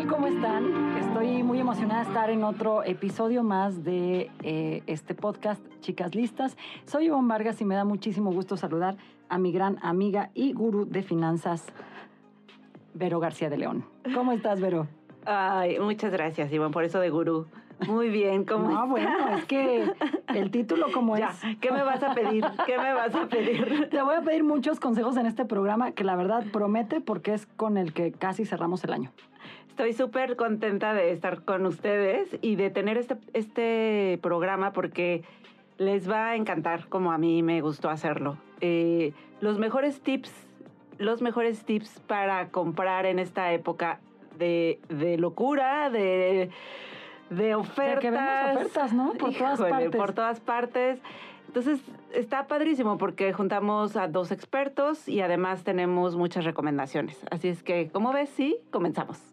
Tal? ¿Cómo están? Estoy muy emocionada de estar en otro episodio más de eh, este podcast, Chicas Listas. Soy Ivonne Vargas y me da muchísimo gusto saludar a mi gran amiga y gurú de finanzas, Vero García de León. ¿Cómo estás, Vero? Ay, muchas gracias, Ivonne, por eso de gurú. Muy bien, ¿cómo No, estás? bueno, es que el título como Ya, es... ¿qué me vas a pedir? ¿Qué me vas a pedir? Te voy a pedir muchos consejos en este programa que la verdad promete porque es con el que casi cerramos el año. Estoy súper contenta de estar con ustedes y de tener este, este programa porque les va a encantar como a mí me gustó hacerlo. Eh, los mejores tips, los mejores tips para comprar en esta época de, de locura, de, de ofertas. que vemos ofertas, ¿no? Por todas partes. Por todas partes. Entonces, está padrísimo porque juntamos a dos expertos y además tenemos muchas recomendaciones. Así es que, como ves, sí, comenzamos.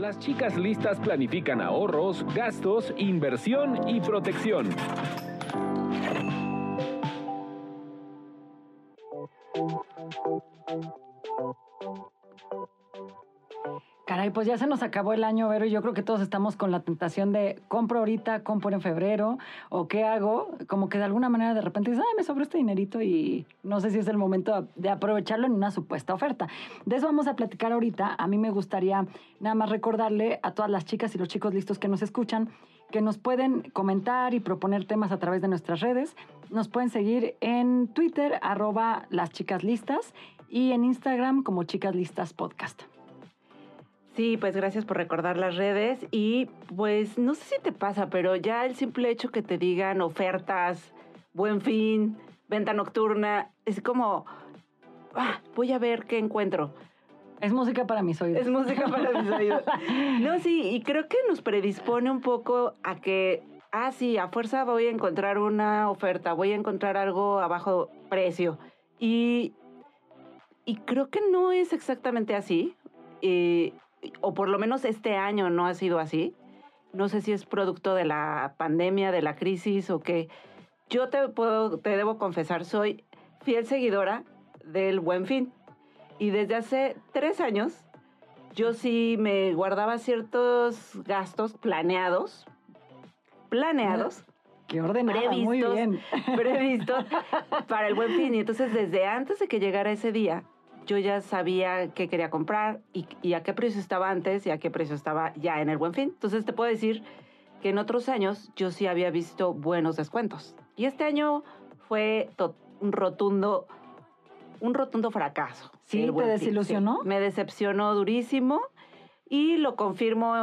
Las chicas listas planifican ahorros, gastos, inversión y protección. Caray, pues ya se nos acabó el año, Vero, y yo creo que todos estamos con la tentación de compro ahorita, compro en febrero, o qué hago, como que de alguna manera de repente dices, ay, me sobró este dinerito y no sé si es el momento de aprovecharlo en una supuesta oferta. De eso vamos a platicar ahorita. A mí me gustaría nada más recordarle a todas las chicas y los chicos listos que nos escuchan que nos pueden comentar y proponer temas a través de nuestras redes. Nos pueden seguir en Twitter, arroba las chicas y en Instagram como chicas podcast. Sí, pues gracias por recordar las redes y pues no sé si te pasa, pero ya el simple hecho que te digan ofertas, buen fin, venta nocturna, es como, ah, voy a ver qué encuentro. Es música para mis oídos. Es música para mis oídos. No, sí, y creo que nos predispone un poco a que, ah, sí, a fuerza voy a encontrar una oferta, voy a encontrar algo a bajo precio. Y, y creo que no es exactamente así, eh, o por lo menos este año no ha sido así. No sé si es producto de la pandemia, de la crisis o qué. Yo te, puedo, te debo confesar, soy fiel seguidora del Buen Fin. Y desde hace tres años, yo sí me guardaba ciertos gastos planeados, planeados, Qué ordenada, muy Previstos. bien. previstos para el buen fin. Y entonces desde antes de que llegara ese día, yo ya sabía qué quería comprar y, y a qué precio estaba antes y a qué precio estaba ya en el buen fin. Entonces te puedo decir que en otros años yo sí había visto buenos descuentos. Y este año fue un rotundo, un rotundo fracaso. ¿Sí? ¿Te Fin, desilusionó? sí. Me decepcionó durísimo y lo confirmo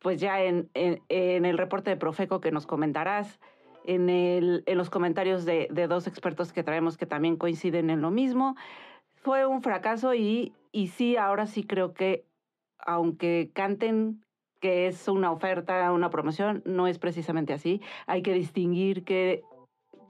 pues ya en, en- en el reporte de Profeco que nos comentarás, en, el, en los comentarios de, de dos expertos que traemos que también coinciden en lo mismo. Fue un fracaso y, y sí, ahora sí creo que aunque canten que es una oferta, una promoción, no es precisamente así. Hay que distinguir que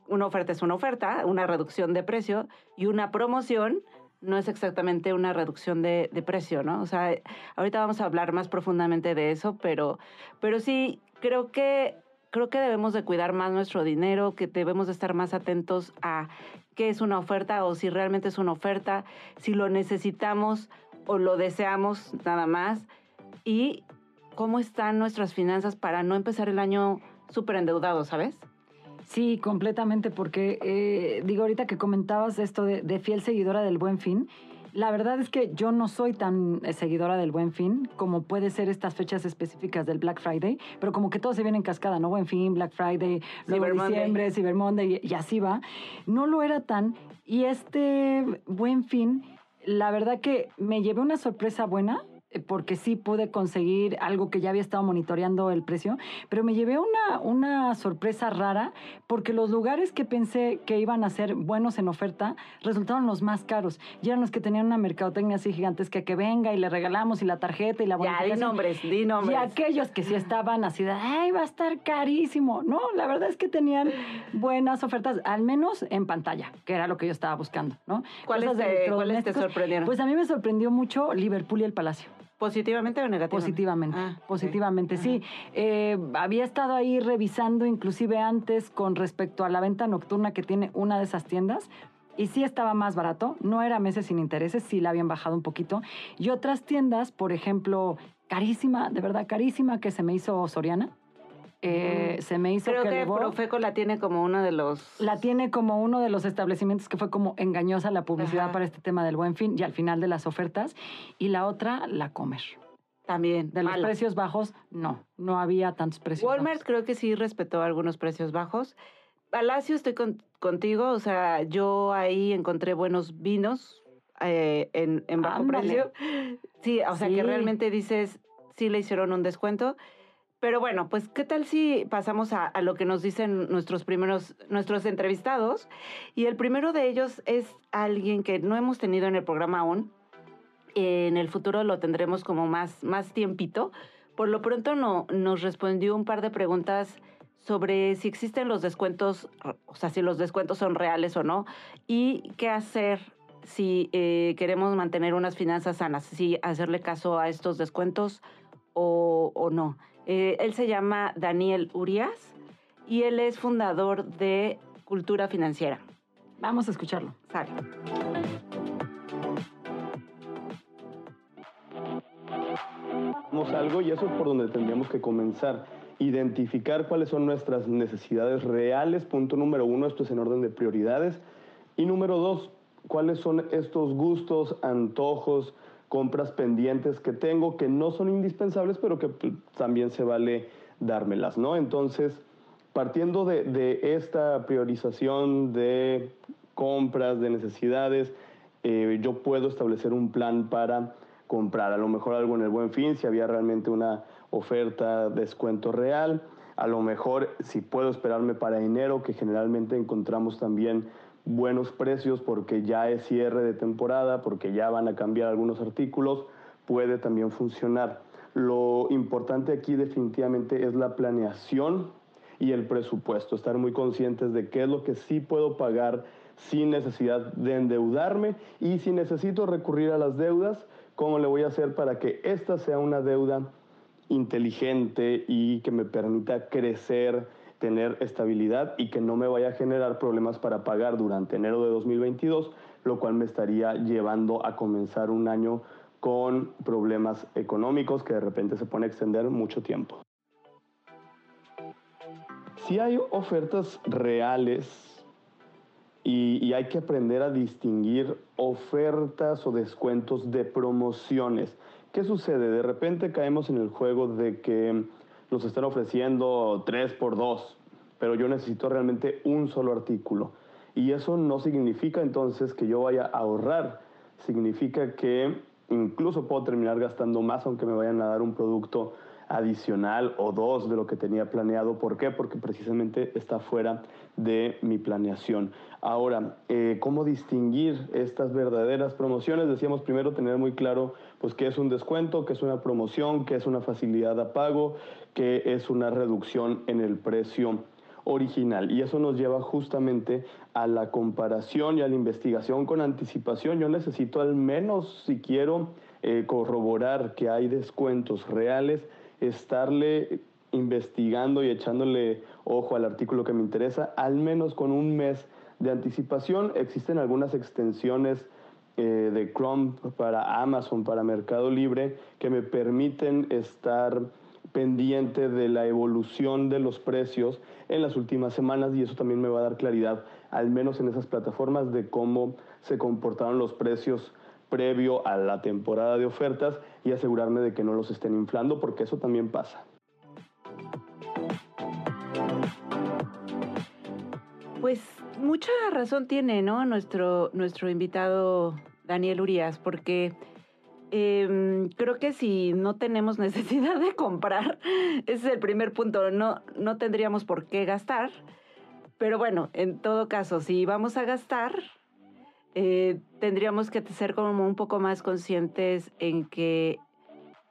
una oferta es una oferta, una reducción de precio, y una promoción no es exactamente una reducción de, de precio, ¿no? O sea, ahorita vamos a hablar más profundamente de eso, pero, pero sí, creo que, creo que debemos de cuidar más nuestro dinero, que debemos de estar más atentos a qué es una oferta o si realmente es una oferta, si lo necesitamos o lo deseamos nada más, y cómo están nuestras finanzas para no empezar el año súper endeudados, ¿sabes? Sí, completamente, porque eh, digo, ahorita que comentabas esto de fiel seguidora del buen fin, la verdad es que yo no soy tan eh, seguidora del buen fin como puede ser estas fechas específicas del Black Friday, pero como que todo se viene en cascada, ¿no? Buen fin, Black Friday, luego Cyber Monday. diciembre, Cyber Monday, y, y así va. No lo era tan, y este buen fin, la verdad que me llevé una sorpresa buena. Eh, porque sí pude conseguir algo que ya había estado monitoreando el precio, pero me llevé una, una sorpresa rara porque los lugares que pensé que iban a ser buenos en oferta resultaron los más caros. Y eran los que tenían una mercadotecnia así gigantesca que venga y le regalamos y la tarjeta y la Ya, di bonificación. nombres, di nombres. Y aquellos que sí estaban así de, ay, va a estar carísimo. No, la verdad es que tenían buenas ofertas, al menos en pantalla, que era lo que yo estaba buscando, ¿no? ¿Cuáles te- cuáles te sorprendieron? Pues a mí me sorprendió mucho Liverpool y el Palacio. ¿Positivamente o negativamente? Positivamente, Ah, positivamente, sí. Eh, había estado ahí revisando inclusive antes con respecto a la venta nocturna que tiene una de esas tiendas. Y sí estaba más barato, no era meses sin intereses, sí la habían bajado un poquito. Y otras tiendas, por ejemplo, carísima, de verdad carísima, que se me hizo Soriana. Eh, se me hizo Creo que que. Profeco la tiene como uno de los... La tiene como uno de los establecimientos que fue como engañosa la publicidad Ajá. para este tema del buen fin y al final de las ofertas. Y la otra, la comer. También. De los precios bajos, no, no había tantos precios Walmart bajos. creo que sí respetó algunos precios bajos. Palacio, estoy con- contigo. O sea, yo ahí encontré buenos vinos eh, en, en bajo Ándale. precio. Sí, o sea, Sí. que realmente dices, sí le hicieron un descuento. Pero bueno, pues, ¿qué tal si pasamos a, a lo que nos dicen nuestros primeros, nuestros entrevistados? Y el primero de ellos es alguien que no hemos tenido en el programa aún. En el futuro lo tendremos como más, más tiempito. Por lo pronto no, nos respondió un par de preguntas sobre si existen los descuentos, o sea, si los descuentos son reales o no, y qué hacer si eh, queremos mantener unas finanzas sanas, si hacerle caso a estos descuentos o, o no. Eh, él se llama Daniel Urias y él es fundador de Cultura Financiera. Vamos a escucharlo. Sale. Algo y eso es por donde tendríamos que comenzar. Identificar cuáles son nuestras necesidades reales, punto número uno, esto es en orden de prioridades. Y número dos, cuáles son estos gustos, antojos, compras pendientes que tengo que no son indispensables, pero que pues, también se vale dármelas, ¿no? Entonces, partiendo de, de esta priorización de compras, de necesidades, eh, yo puedo establecer un plan para comprar. A lo mejor algo en el buen fin, si había realmente una oferta, descuento real. A lo mejor si puedo esperarme para enero, que generalmente encontramos también buenos precios porque ya es cierre de temporada, porque ya van a cambiar algunos artículos, puede también funcionar. Lo importante aquí definitivamente es la planeación y el presupuesto, estar muy conscientes de qué es lo que sí puedo pagar sin necesidad de endeudarme y si necesito recurrir a las deudas, cómo le voy a hacer para que esta sea una deuda inteligente y que me permita crecer, tener estabilidad y que no me vaya a generar problemas para pagar durante enero de 2022, lo cual me estaría llevando a comenzar un año con problemas económicos que de repente se pone a extender mucho tiempo. Si hay ofertas reales y, y, hay que aprender a distinguir ofertas o descuentos de promociones. ¿Qué sucede? De repente caemos en el juego de que nos están ofreciendo 3 por 2, pero yo necesito realmente un solo artículo. Y eso no significa entonces que yo vaya a ahorrar, significa que incluso puedo terminar gastando más aunque me vayan a dar un producto adicional o dos de lo que tenía planeado. ¿Por qué? Porque precisamente está fuera de mi planeación. Ahora, eh, ¿cómo distinguir estas verdaderas promociones? Decíamos primero tener muy claro pues qué es un descuento, qué es una promoción, qué es una facilidad a pago, qué es una reducción en el precio original. Y eso nos lleva justamente a la comparación y a la investigación con anticipación. Yo necesito al menos, si quiero eh, corroborar que hay descuentos reales, estarle investigando y echándole ojo al artículo que me interesa, al menos con un mes de anticipación. Existen algunas extensiones eh, de Chrome para Amazon, para Mercado Libre, que me permiten estar pendiente de la evolución de los precios en las últimas semanas y eso también me va a dar claridad, al menos en esas plataformas, de cómo se comportaron los precios previo a la temporada de ofertas y asegurarme de que no los estén inflando, porque eso también pasa. Pues mucha razón tiene, ¿no? Nuestro, nuestro invitado Daniel Urias, porque Em, creo que si no tenemos necesidad de comprar, ese es el primer punto, no, no tendríamos por qué gastar. Pero bueno, en todo caso, si vamos a gastar, eh, tendríamos que ser como un poco más conscientes en que,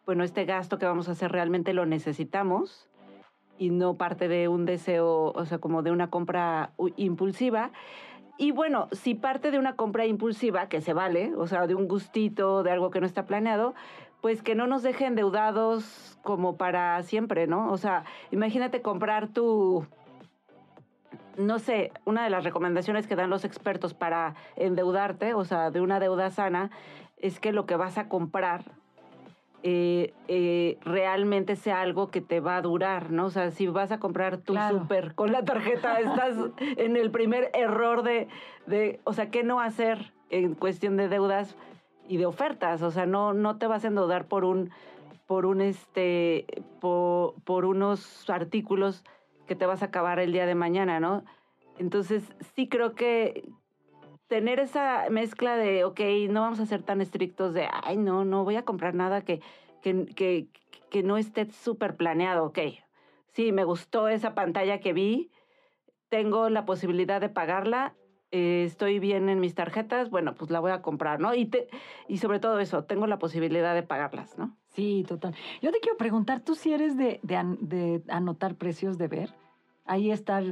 bueno, este gasto que vamos a hacer realmente lo necesitamos y no parte de un deseo, o sea, como de una compra impulsiva. Y bueno, si parte de una compra impulsiva, que se vale, o sea, de un gustito, de algo que no está planeado, pues que no nos dejen endeudados como para siempre, ¿no? O sea, imagínate comprar tu no sé, una de las recomendaciones que dan los expertos para endeudarte, o sea, de una deuda sana, es que lo que vas a comprar eh, eh, realmente sea algo que te va a durar, ¿no? O sea, si vas a comprar tu súper con la tarjeta, estás en el primer error de, de, o sea, ¿qué no hacer en cuestión de deudas y de ofertas? O sea, no, no te vas a endeudar por un, por un, este, por, por unos artículos que te vas a acabar el día de mañana, ¿no? Entonces, sí creo que tener esa mezcla de, ok, no vamos a ser tan estrictos de, ay, no, no voy a comprar nada que, que, que, que no esté súper planeado, ok. Sí, me gustó esa pantalla que vi, tengo la posibilidad de pagarla, eh, estoy bien en mis tarjetas, bueno, pues la voy a comprar, ¿no? Y, te, y sobre todo eso, tengo la posibilidad de pagarlas, ¿no? Sí, total. Yo te quiero preguntar, ¿tú si eres de, de, anotar precios de ver? Ahí estar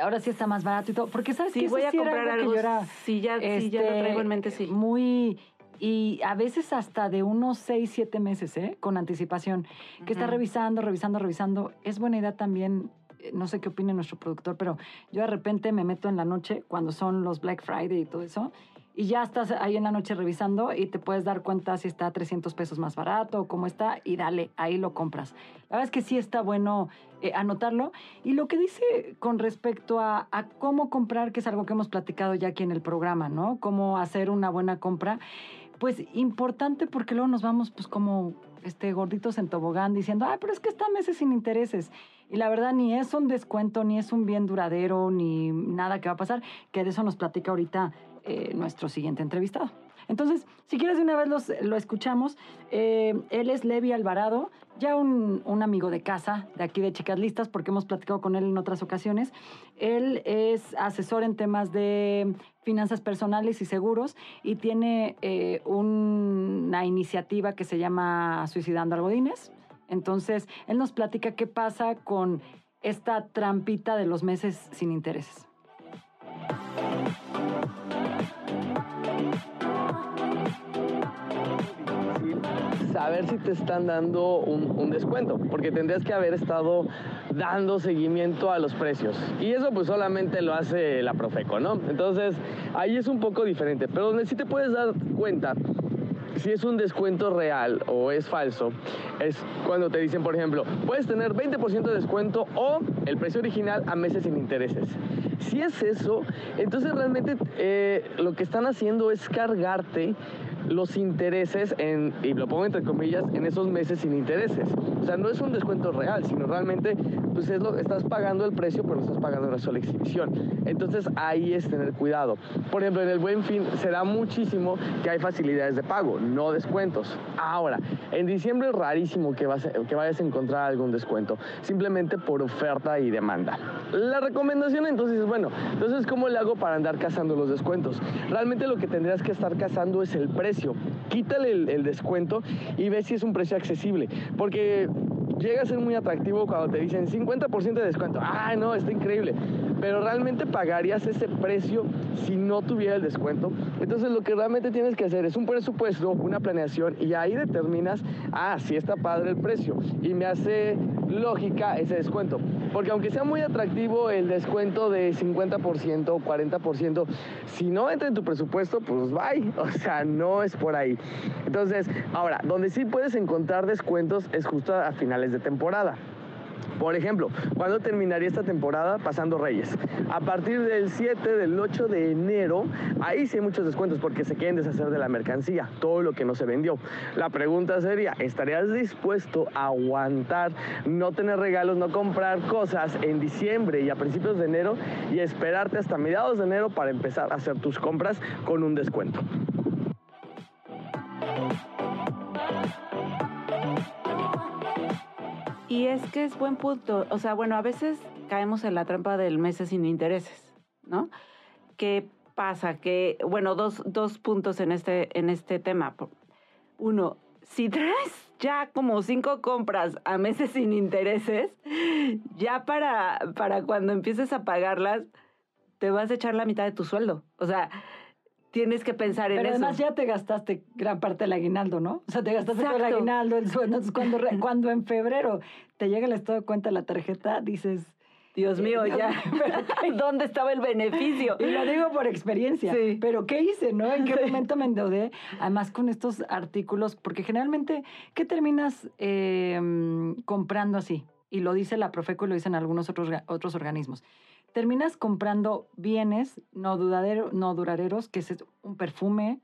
ahora sí está más barato y todo. Porque sabes sí, que voy a comprar algo. Que yo sí, ya, sí, ya lo traigo en este, mente, sí. Muy. Y a veces hasta de unos seis, siete meses, ¿eh? Con anticipación. Que está revisando, revisando, revisando. Es buena idea también. Eh, no sé qué opine nuestro productor, pero yo de repente me meto en la noche cuando son los Black Friday y todo eso y ya estás ahí en la noche revisando y te puedes dar cuenta si está 300 pesos más barato o cómo está y dale, ahí lo compras. La verdad es que sí está bueno eh, anotarlo. Y lo que dice con respecto a, cómo comprar, que es algo que hemos platicado ya aquí en el programa, ¿no? Cómo hacer una buena compra, pues importante porque luego nos vamos pues como este, gorditos en tobogán diciendo, ah, pero es que está meses sin intereses. Y la verdad ni es un descuento, ni es un bien duradero, ni nada que va a pasar, que de eso nos platica ahorita eh, nuestro siguiente entrevistado. Entonces, si quieres de una vez lo escuchamos. Eh, él es Levi Alvarado, ya un, amigo de casa de aquí de Chicas Listas, porque hemos platicado con él en otras ocasiones. Él es asesor en temas de finanzas personales y seguros y tiene eh, una iniciativa que se llama Suicidando Algodines. Entonces, él nos platica qué pasa con esta trampita de los meses sin intereses. Saber si te están dando un, descuento, porque tendrías que haber estado dando seguimiento a los precios. Y eso pues solamente lo hace la Profeco, ¿no? Entonces ahí es un poco diferente, pero donde sí te puedes dar cuenta si es un descuento real o es falso, es cuando te dicen, por ejemplo, puedes tener 20% de descuento o el precio original a meses sin intereses. Si es eso, entonces realmente eh, lo que están haciendo es cargarte los intereses, en, y lo pongo entre comillas, en esos meses sin intereses. O sea, no es un descuento real, sino realmente pues es lo, estás pagando el precio, pero no estás pagando una sola exhibición. Entonces ahí es tener cuidado. Por ejemplo, en el buen fin se da muchísimo que hay facilidades de pago, no descuentos. Ahora, en diciembre es rarísimo que, vas, que vayas a encontrar algún descuento, simplemente por oferta y demanda. La recomendación entonces es, bueno, entonces ¿cómo le hago para andar cazando los descuentos? Realmente lo que tendrías que estar cazando es el precio Quítale el, descuento y ve si es un precio accesible. Porque llega a ser muy atractivo cuando te dicen 50% de descuento. Ah, no, está increíble. Pero realmente pagarías ese precio si no tuviera el descuento. Entonces lo que realmente tienes que hacer es un presupuesto, una planeación y ahí determinas, ah, si está padre el precio y me hace lógica ese descuento. Porque aunque sea muy atractivo el descuento de 50% o 40%, si no entra en tu presupuesto, pues bye. O sea, no es por ahí. Entonces, ahora, donde sí puedes encontrar descuentos es justo a finales de temporada. Por ejemplo, ¿cuándo terminaría esta temporada? Pasando Reyes. A partir del 7, del 8 de enero, ahí sí hay muchos descuentos porque se quieren deshacer de la mercancía, todo lo que no se vendió. La pregunta sería, ¿estarías dispuesto a aguantar, no tener regalos, no comprar cosas en diciembre y a principios de enero y esperarte hasta mediados de enero para empezar a hacer tus compras con un descuento? Y es que es buen punto. O sea, bueno, a veces caemos en la trampa del meses sin intereses, ¿no? ¿Qué pasa? Que, bueno, dos, dos puntos en este, en este tema. Uno, si traes ya como cinco compras a meses sin intereses, ya para, para cuando empieces a pagarlas, te vas a echar la mitad de tu sueldo. O sea, tienes que pensar en Pero eso. además ya te gastaste gran parte del aguinaldo, ¿no? O sea, te gastaste todo el aguinaldo, el sueldo. Entonces, cuando, re- cuando en febrero te llega el estado de cuenta de la tarjeta, dices... Dios mío, Dios ya. mío, ¿Dónde estaba el beneficio? Y lo digo por experiencia. Sí. Pero ¿qué hice, no? ¿En qué Sí. momento me endeudé? Además con estos artículos, porque generalmente, ¿qué terminas eh, mm, comprando así? Y lo dice la Profeco y lo dicen algunos otros, otros organismos. Terminas comprando bienes no, dudadero, no duraderos, que es un perfume,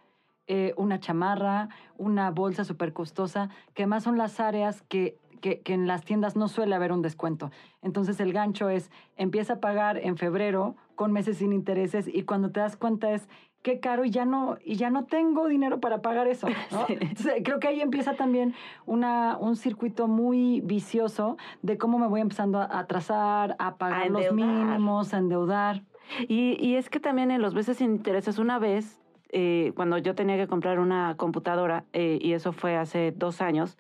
eh, una chamarra, una bolsa súper costosa, que además son las áreas que, que, que en las tiendas no suele haber un descuento. Entonces el gancho es, empieza a pagar en febrero con meses sin intereses y cuando te das cuenta es, qué caro y ya no, y ya no tengo dinero para pagar eso. ¿no? Sí. Entonces, creo que ahí empieza también una, un circuito muy vicioso de cómo me voy empezando a atrasar, a pagar los mínimos, a endeudar. Y, y es que también en los meses sin intereses, una vez, eh, cuando yo tenía que comprar una computadora, eh, y eso fue hace dos años,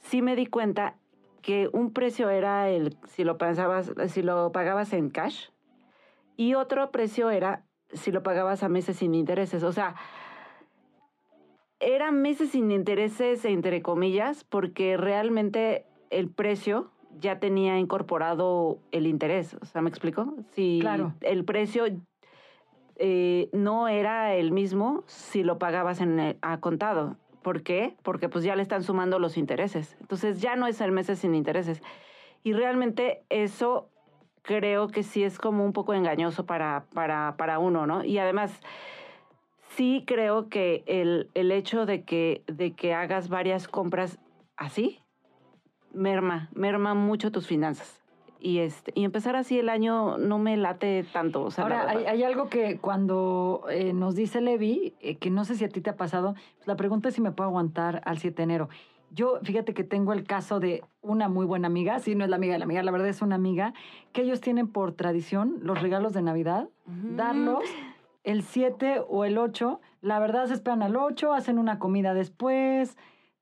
sí me di cuenta que un precio era el si lo pensabas, si lo pagabas en cash, y otro precio era si lo pagabas a meses sin intereses. O sea, eran meses sin intereses, entre comillas, porque realmente el precio ya tenía incorporado el interés. O sea, ¿me explico? Si Claro. el precio eh, no era el mismo si lo pagabas en el- a contado. ¿Por qué? Porque pues ya le están sumando los intereses. Entonces ya no es el meses sin intereses. Y realmente eso creo que sí es como un poco engañoso para, para, para uno, ¿no? Y además, sí creo que el, el hecho de que, de que hagas varias compras así, merma, merma mucho tus finanzas. Y, este, y empezar así el año no me late tanto. O sea, Ahora, hay, hay algo que cuando eh, nos dice Levi, eh, que no sé si a ti te ha pasado, pues la pregunta es si me puedo aguantar al 7 de enero. Yo, fíjate que tengo el caso de una muy buena amiga, si no es la amiga de la amiga, la verdad es una amiga, que ellos tienen por tradición los regalos de Navidad, Ujú. darlos el 7 o el 8. La verdad se esperan al 8, hacen una comida después,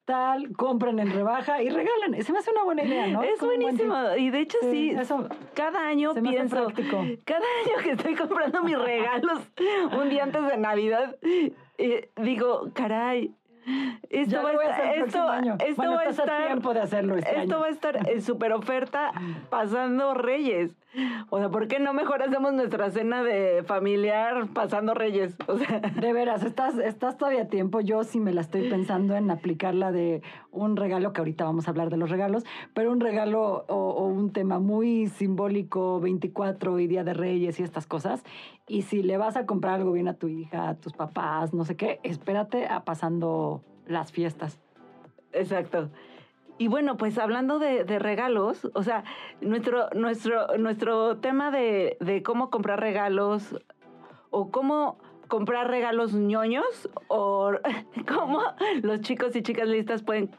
tal, compran en rebaja y regalan. Se me hace una buena idea, ¿no? Es buen buenísimo. Y de hecho, Sí, sí, eso cada año pienso, cada año que estoy comprando mis regalos un día antes de Navidad, eh, digo, caray, esto va, estar, esto, esto Bueno, va a estar, tiempo de hacerlo este esto año. va a estar en super oferta pasando Reyes. O sea, ¿por qué no mejor hacemos nuestra cena de familiar pasando Reyes? O sea, De veras, estás, estás todavía a tiempo. Yo sí me la estoy pensando en aplicarla de un regalo, que ahorita vamos a hablar de los regalos, pero un regalo o, o un tema muy simbólico, 24 y Día de Reyes y estas cosas. Y si le vas a comprar algo bien a tu hija, a tus papás, no sé qué, espérate a pasando las fiestas. Exacto. Y bueno, pues hablando de, de regalos, o sea, nuestro, nuestro, nuestro tema de, de cómo comprar regalos o cómo comprar regalos ñoños o cómo los chicos y chicas listas pueden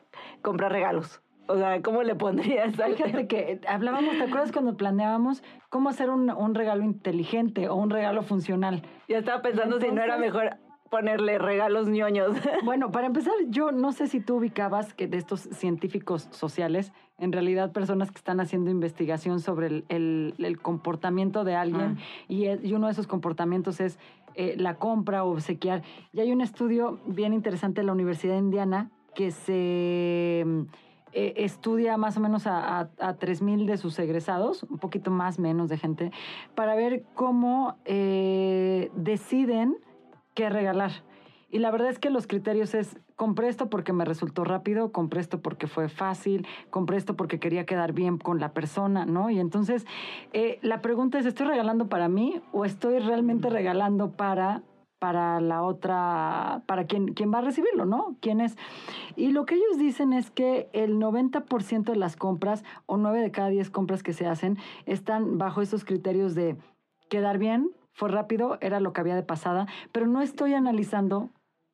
comprar regalos. O sea, ¿cómo le pondrías Fíjate que hablábamos, ¿te acuerdas cuando planeábamos cómo hacer un, un regalo inteligente o un regalo funcional? Ya estaba pensando si no era mejor ponerle regalos ñoños. Bueno, para empezar, yo no sé si tú ubicabas que de estos científicos sociales, en realidad personas que están haciendo investigación sobre el, el- el comportamiento de alguien y, es- y uno de esos comportamientos es eh, la compra o obsequiar. Y hay un estudio bien interesante en la Universidad de Indiana que se mm, eh, estudia más o menos a, a, a 3.000 de sus egresados, un poquito más, menos de gente, para ver cómo eh, deciden qué regalar. Y la verdad es que los criterios es, compré esto porque me resultó rápido, compré esto porque fue fácil, compré esto porque quería quedar bien con la persona, ¿no? Y entonces eh, la pregunta es, ¿estoy regalando para mí o estoy realmente regalando para para la otra, para quien, quien va a recibirlo, ¿no? ¿Quién es? Y lo que ellos dicen es que el 90% de las compras o 9 de cada 10 compras que se hacen están bajo esos criterios de quedar bien, fue rápido, era lo que había de pasada, pero no estoy analizando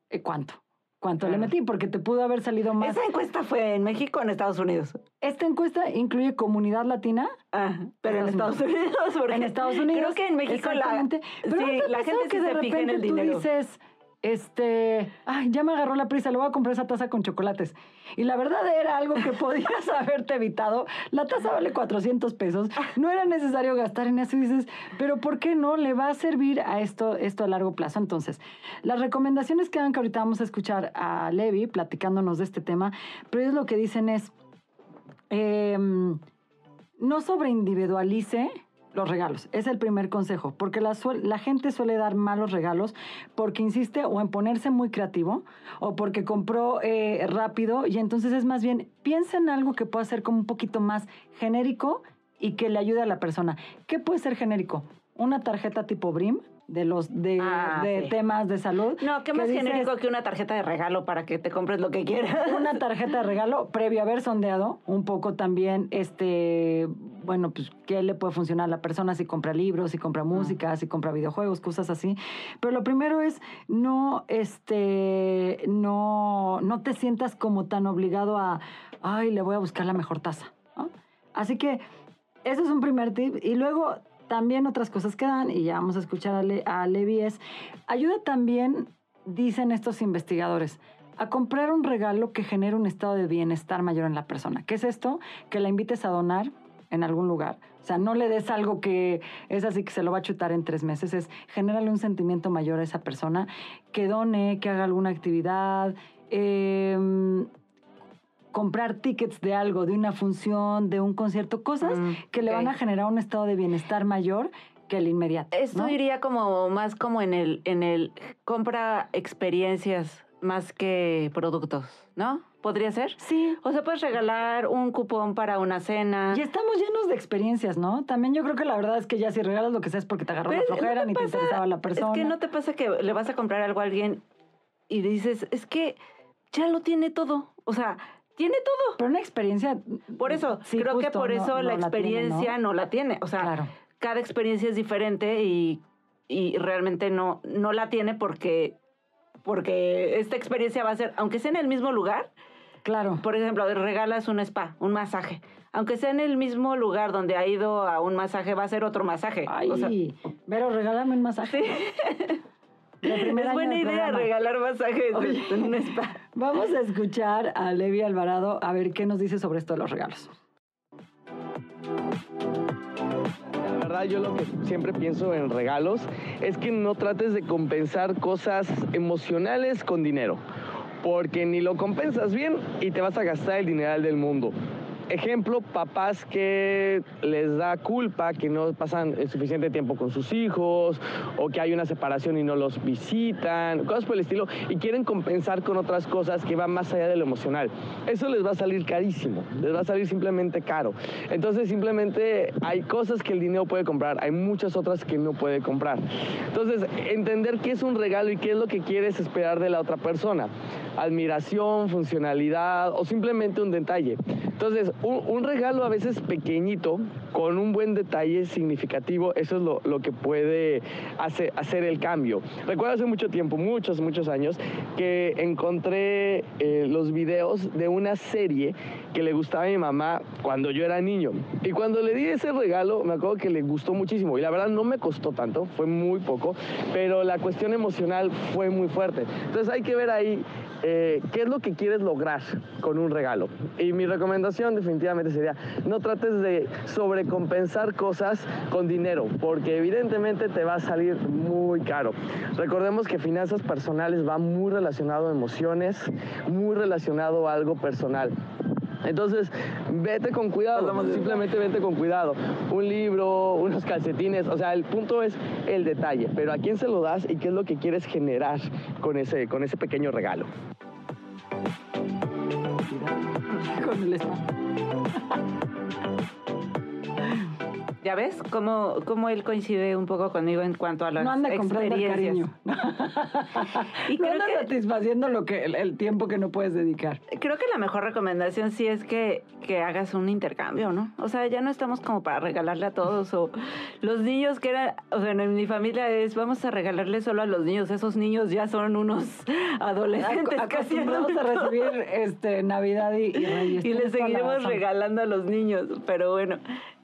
eh, cuánto. cuánto le metí, porque te pudo haber salido más. Esa encuesta fue en México o en Estados Unidos. Esta encuesta incluye comunidad latina. Ah, pero en Estados Unidos. En Estados Unidos. Creo que en México la. Pero ¿no sí, ha la gente que sí de se fija en repente el tú dinero. dices, este, ay, ya me agarró la prisa, le voy a comprar esa taza con chocolates. Y la verdad era algo que podías haberte evitado. La taza vale 400 pesos. No era necesario gastar en eso. Y dices, pero ¿por qué no? Le va a servir a esto, esto a largo plazo. Entonces, las recomendaciones que dan que ahorita vamos a escuchar a Levi platicándonos de este tema, pero ellos lo que dicen es, em, no sobreindividualice los regalos. Es el primer consejo, porque la, la gente suele dar malos regalos porque insiste o en ponerse muy creativo o porque compró eh, rápido y entonces es más bien, piensa en algo que pueda ser como un poquito más genérico y que le ayude a la persona. ¿Qué puede ser genérico? Una tarjeta tipo BRIM de los de, Ah, de sí. temas de salud. No, qué que más dices, genérico que una tarjeta de regalo para que te compres lo que quieras. una tarjeta de regalo previo a haber sondeado un poco también este bueno pues qué le puede funcionar a la persona si compra libros si compra música si compra videojuegos cosas así pero lo primero es no este no no te sientas como tan obligado a ay le voy a buscar la mejor taza ¿no? así que ese es un primer tip y luego también otras cosas que dan y ya vamos a escuchar a, Le- Levi es ayuda también dicen estos investigadores a comprar un regalo que genere un estado de bienestar mayor en la persona. ¿Qué es esto? Que la invites a donar en algún lugar. O sea, no le des algo que es así que se lo va a chutar en tres meses. Es generarle un sentimiento mayor a esa persona, que done, que haga alguna actividad, em, comprar tickets de algo, de una función, de un concierto, cosas Mm, que le van a generar un estado de bienestar mayor que el inmediato. Esto ¿no? iría como más como en el, en el compra experiencias más que productos, ¿no? ¿Podría ser? Sí, O sea, puedes regalar un cupón para una cena. Y estamos llenos de experiencias, ¿no? También yo creo que la verdad es que ya si regalas lo que sea es porque te agarró la ¿no flojera te ni te interesaba la persona. Es que no te pasa que le vas a comprar algo a alguien y dices, es que ya lo tiene todo. O sea, tiene todo. Pero una experiencia... Por eso, sí, creo que por eso no la tiene, experiencia ¿no? no, la tiene. O sea, Claro. cada experiencia es diferente y, y realmente no, no la tiene porque, porque esta experiencia va a ser, aunque sea en el mismo lugar, Claro. por ejemplo, regalas un spa, un masaje. Aunque sea en el mismo lugar donde ha ido a un masaje, va a ser otro masaje. Ay, O sea, Vero, regálame un masaje. Primer es buena idea programa. regalar masajes Oye. en un spa. Vamos a escuchar a Levi Alvarado a ver qué nos dice sobre esto de los regalos. La verdad, yo lo que siempre pienso en regalos es que no trates de compensar cosas emocionales con dinero, porque ni lo compensas bien y te vas a gastar el dineral del mundo. Ejemplo, papás que les da culpa que no pasan el suficiente tiempo con sus hijos o que hay una separación y no los visitan, cosas por el estilo, y quieren compensar con otras cosas que van más allá de lo emocional. Eso les va a salir carísimo, les va a salir simplemente caro. Entonces simplemente hay cosas que el dinero puede comprar, hay muchas otras que no puede comprar. Entonces, entender qué es un regalo y qué es lo que quieres esperar de la otra persona. Admiración, funcionalidad o simplemente un detalle. Entonces, un, regalo a veces pequeñito, con un buen detalle significativo, eso es lo, lo que puede hacer, hacer el cambio. Recuerdo hace mucho tiempo, muchos, muchos años, que encontré eh, los videos de una serie que le gustaba a mi mamá cuando yo era niño. Y cuando le di ese regalo, me acuerdo que le gustó muchísimo. Y la verdad no me costó tanto, fue muy poco, pero la cuestión emocional fue muy fuerte. Entonces hay que ver ahí eh, qué es lo que quieres lograr con un regalo. Y mi recomendación definitivamente sería, no trates de sobrecompensar cosas con dinero, porque evidentemente te va a salir muy caro. Recordemos que finanzas personales va muy relacionado a emociones, muy relacionado a algo personal. Entonces, vete con cuidado, simplemente vete con cuidado. Un libro, unos calcetines, o sea, el punto es el detalle, pero a quién se lo das y qué es lo que quieres generar con ese, con ese pequeño regalo. Con el Thank you. ¿Ya ves cómo, cómo él coincide un poco conmigo en cuanto a las no anda experiencias? cariño. Y no creo anda que- satisfaciendo lo que, el, el tiempo que no puedes dedicar. Creo que la mejor recomendación sí es que, que hagas un intercambio, ¿no? O sea, ya no estamos como para regalarle a todos o los niños que eran, o sea, en mi familia es vamos a regalarle solo a los niños, esos niños ya son unos adolescentes Ac- casi acostumbrados a recibir este, Navidad y, y y les seguiremos regalando a los niños, pero bueno,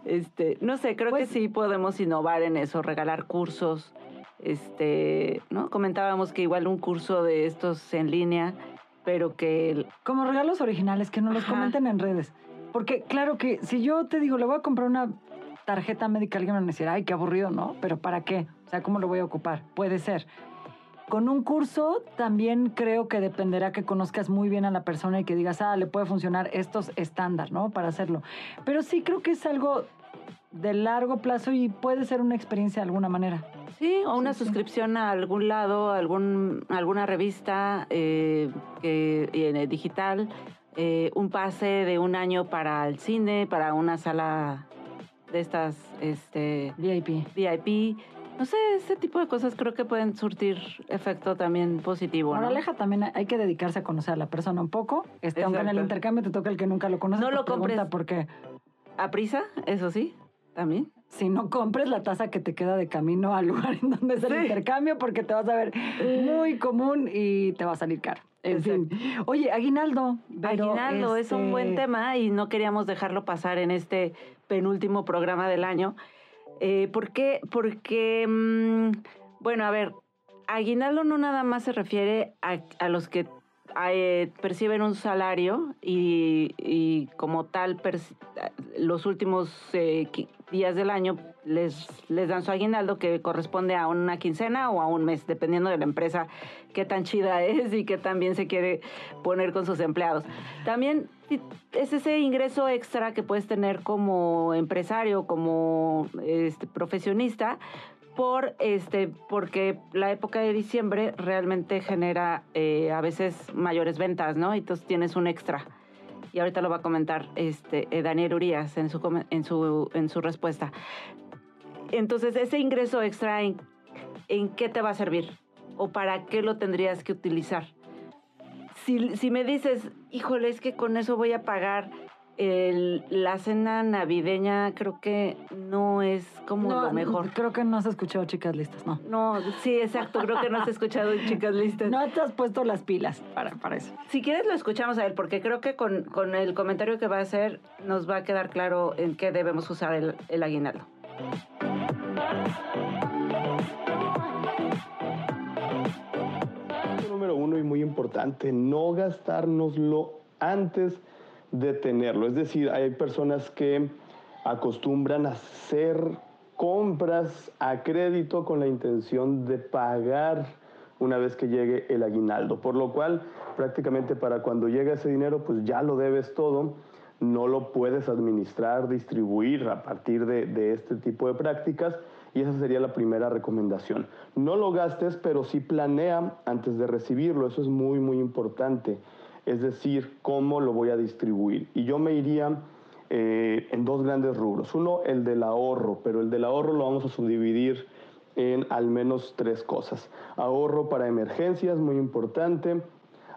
este, no sé, creo Pues- que sí podemos innovar en eso, regalar cursos, este, ¿no? Comentábamos que igual un curso de estos en línea, pero que el- Como regalos originales, que nos los Ajá. comenten en redes. Porque claro que si yo te digo, le voy a comprar una tarjeta médica, alguien me va a decir, ay, qué aburrido, ¿no? Pero ¿para qué? O sea, ¿cómo lo voy a ocupar? Puede ser. Con un curso también creo que dependerá que conozcas muy bien a la persona y que digas, ah, le puede funcionar estos estándar, ¿no? Para hacerlo. Pero sí creo que es algo de largo plazo y puede ser una experiencia de alguna manera. Sí, o una Sí, sí. suscripción a algún lado, algún, alguna revista eh, eh, digital, eh, un pase de un año para el cine, para una sala de estas este, VIP. VIP. No sé, ese tipo de cosas creo que pueden surtir efecto también positivo. ¿no? Moraleja también hay que dedicarse a conocer a la persona un poco. Este, aunque en el intercambio te toca el que nunca lo conoce. No lo compres. pregunta por qué. A prisa, eso sí, también. Si no compres la taza que te queda de camino al lugar en donde es el Sí. intercambio, porque te vas a ver muy común y te va a salir caro. En fin. Oye, aguinaldo. pero, Aguinaldo es un buen este, tema y no queríamos dejarlo pasar en este penúltimo programa del año. Eh, ¿Por qué? Porque, mm, bueno, a ver, aguinaldo no nada más se refiere a, a los que eh, perciben un salario y, y como tal los últimos eh, días del año les, les dan su aguinaldo que corresponde a una quincena o a un mes, dependiendo de la empresa qué tan chida es y qué tan bien se quiere poner con sus empleados. También es ese ingreso extra que puedes tener como empresario, como este, profesionista, por este, porque la época de diciembre realmente genera eh, a veces mayores ventas, ¿no? Y entonces tienes un extra. Y ahorita lo va a comentar este, eh, Daniel Urias en su, en, su, en su respuesta. Entonces, ese ingreso extra, ¿en, ¿en qué te va a servir? ¿O para qué lo tendrías que utilizar? Si, si me dices, híjole, es que con eso voy a pagar el- la cena navideña, creo que no es como no, lo mejor. Creo que no has escuchado chicas listas, no. No, sí, exacto. Creo que no has escuchado chicas listas. No te has puesto las pilas para, para eso. Si quieres lo escuchamos a él, porque creo que con, con el comentario que va a hacer nos va a quedar claro en qué debemos usar el, el aguinaldo. Muy importante, no gastárnoslo antes de tenerlo. Es decir, hay personas que acostumbran a hacer compras a crédito con la intención de pagar una vez que llegue el aguinaldo, por lo cual prácticamente para cuando llega ese dinero pues ya lo debes todo, no lo puedes administrar, distribuir a partir de, de este tipo de prácticas y esa sería la primera recomendación. No lo gastes, pero sí planea antes de recibirlo, eso es muy muy importante, es decir, cómo lo voy a distribuir. Y yo me iría eh, en dos grandes rubros. Uno, el del ahorro, pero el del ahorro lo vamos a subdividir en al menos tres cosas. Ahorro para emergencias, muy importante.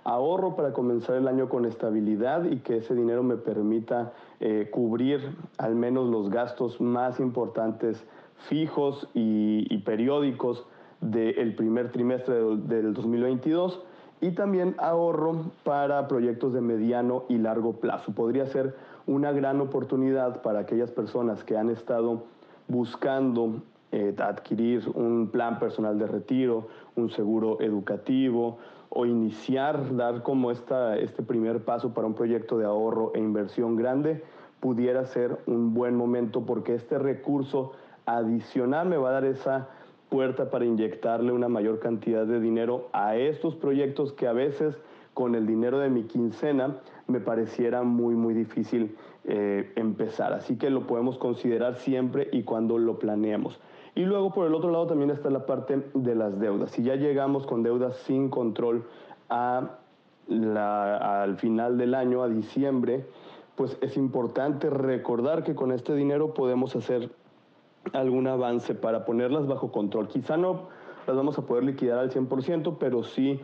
Ahorro para comenzar el año con estabilidad y que ese dinero me permita eh, cubrir al menos los gastos más importantes fijos y, y periódicos del primer trimestre del 2022 y también ahorro para proyectos de mediano y largo plazo. Podría ser una gran oportunidad para aquellas personas que han estado buscando eh, adquirir un plan personal de retiro, un seguro educativo o iniciar, dar como esta, este primer paso para un proyecto de ahorro e inversión grande, pudiera ser un buen momento porque este recurso adicional me va a dar esa puerta para inyectarle una mayor cantidad de dinero a estos proyectos que a veces con el dinero de mi quincena me pareciera muy, muy difícil eh, empezar. Así que lo podemos considerar siempre y cuando lo planeemos. Y luego por el otro lado también está la parte de las deudas. Si ya llegamos con deudas sin control a la- al final del año, a diciembre, pues es importante recordar que con este dinero podemos hacer algún avance para ponerlas bajo control. Quizá no las vamos a poder liquidar al 100%, pero sí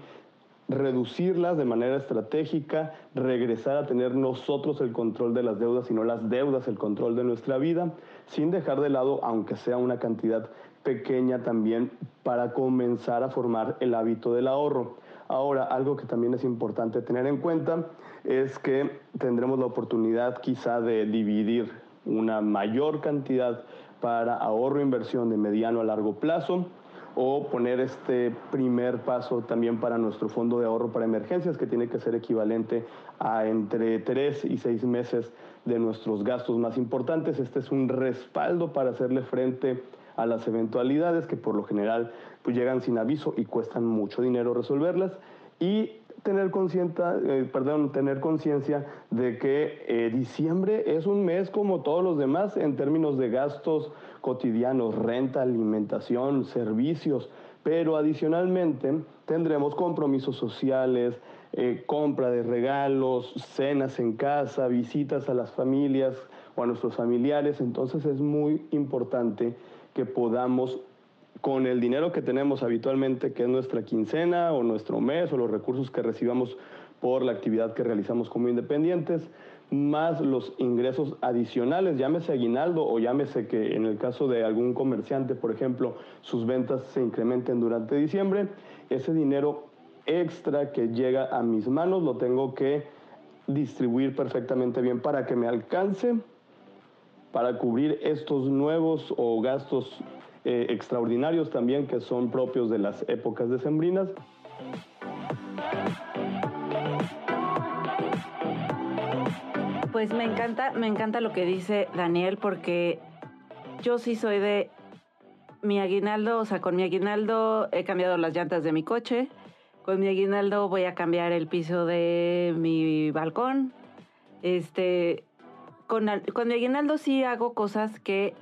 reducirlas de manera estratégica, regresar a tener nosotros el control de las deudas y no las deudas el control de nuestra vida, sin dejar de lado, aunque sea una cantidad pequeña también, para comenzar a formar el hábito del ahorro. Ahora, algo que también es importante tener en cuenta es que tendremos la oportunidad quizá de dividir una mayor cantidad para ahorro e inversión de mediano a largo plazo o poner este primer paso también para nuestro fondo de ahorro para emergencias, que tiene que ser equivalente a entre tres y seis meses de nuestros gastos más importantes. Este es un respaldo para hacerle frente a las eventualidades que por lo general pues, llegan sin aviso y cuestan mucho dinero resolverlas. Y tener eh, perdón, tener conciencia de que eh, diciembre es un mes como todos los demás en términos de gastos cotidianos, renta, alimentación, servicios, pero adicionalmente tendremos compromisos sociales, eh, compra de regalos, cenas en casa, visitas a las familias o a nuestros familiares, entonces es muy importante que podamos con el dinero que tenemos habitualmente, que es nuestra quincena o nuestro mes o los recursos que recibamos por la actividad que realizamos como independientes, más los ingresos adicionales, llámese aguinaldo o llámese que en el caso de algún comerciante, por ejemplo, sus ventas se incrementen durante diciembre, ese dinero extra que llega a mis manos lo tengo que distribuir perfectamente bien para que me alcance para cubrir estos nuevos o gastos eh, extraordinarios también que son propios de las épocas decembrinas. Pues me encanta, me encanta lo que dice Daniel porque yo sí soy de mi aguinaldo, o sea, con mi aguinaldo he cambiado las llantas de mi coche, con mi aguinaldo voy a cambiar el piso de mi balcón. Este, con, con mi aguinaldo sí hago cosas que,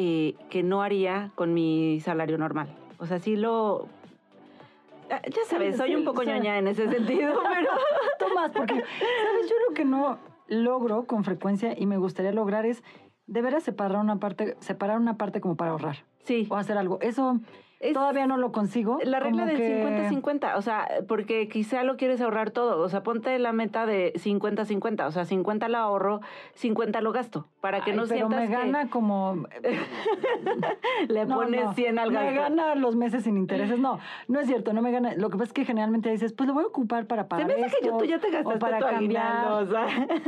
eh, que no haría con mi salario normal. O sea, sí lo ah, ya sabes, soy un poco ñoña en ese sentido, pero... Tomás, porque, ¿sabes? Yo lo que no, logro con frecuencia y me gustaría lograr es de veras separar una parte, separar una parte como para ahorrar. Sí. O hacer algo. Eso Todavía no lo consigo. La regla del 50-50, o sea, porque quizá lo quieres ahorrar todo, o sea, ponte la meta de 50-50, o sea, 50 lo ahorro, 50 lo gasto, para que no pero me gana como... Le pones 100 al gasto. Me gana los meses sin intereses, no, no es cierto, no me gana, lo que pasa es que generalmente dices, pues lo voy a ocupar para pagar Se me que yo, tú ya te gastaste para tu cambiar. o sea.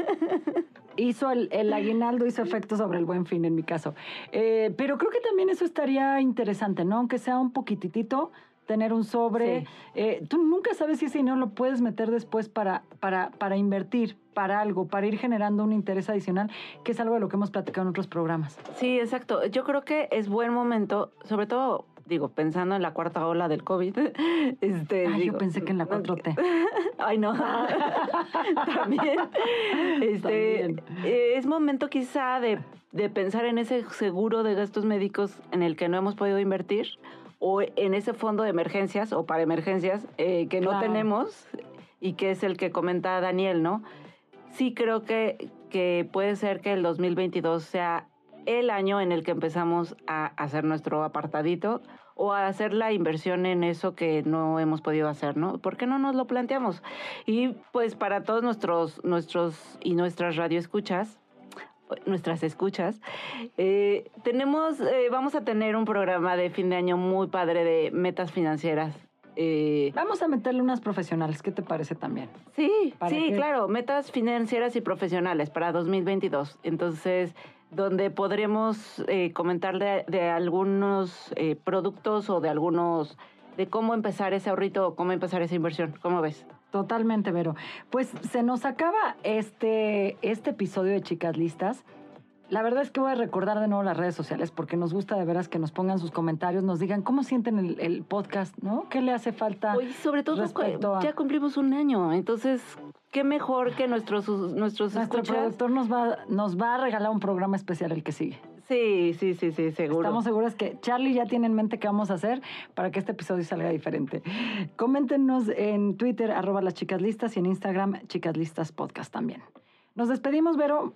hizo el, el, aguinaldo, hizo efecto sobre el buen fin en mi caso. Eh, pero creo que también eso estaría interesante, ¿no? Aunque sea un poquitito, tener un sobre. Eh, tú nunca sabes si ese dinero lo puedes meter después para, para, para invertir, para algo, para ir generando un interés adicional, que es algo de lo que hemos platicado en otros programas. Sí, exacto. Yo creo que es buen momento, sobre todo digo, pensando en la cuarta ola del COVID. Este, Ay, yo pensé que en la 4T. Ay, no. También. Este, Es momento quizá de, de, pensar en ese seguro de gastos médicos en el que no hemos podido invertir o en ese fondo de emergencias o para emergencias eh, que no tenemos y que es el que comenta Daniel, ¿no? Sí creo que, que puede ser que el 2022 sea el año en el que empezamos a hacer nuestro apartadito o a hacer la inversión en eso que no hemos podido hacer, ¿no? ¿Por qué no nos lo planteamos? Y pues para todos nuestros, nuestros y nuestras radioescuchas, nuestras escuchas, eh, tenemos, eh, vamos a tener un programa de fin de año muy padre de metas financieras. Eh, vamos a meterle unas profesionales, ¿qué te parece también? Sí, sí, claro, metas financieras y profesionales para 2022. Entonces, donde podremos comentar de, algunos eh, productos o de algunos, de cómo empezar ese ahorrito o cómo empezar esa inversión. ¿Cómo ves? Totalmente, Vero. Pues se nos acaba este, este episodio de Chicas Listas. La verdad es que voy a recordar de nuevo las redes sociales porque nos gusta de veras que nos pongan sus comentarios, nos digan cómo sienten el, podcast, ¿no? ¿Qué le hace falta? Y sobre todo, ya cumplimos un año, entonces qué mejor que nuestros, nuestros Nuestro productor nos va, nos va a regalar un programa especial el que sigue. Sí, sí, sí, sí, seguro. Estamos seguros que Charlie ya tiene en mente qué vamos a hacer para que este episodio salga diferente. Coméntenos en Twitter, arroba las chicas listas, y en Instagram, chicas listas podcast también. Nos despedimos, Vero.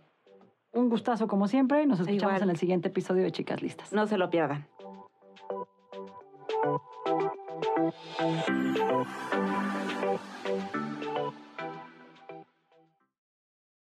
Un gustazo como siempre y nos escuchamos Igual. en el siguiente episodio de Chicas Listas. No se lo pierdan.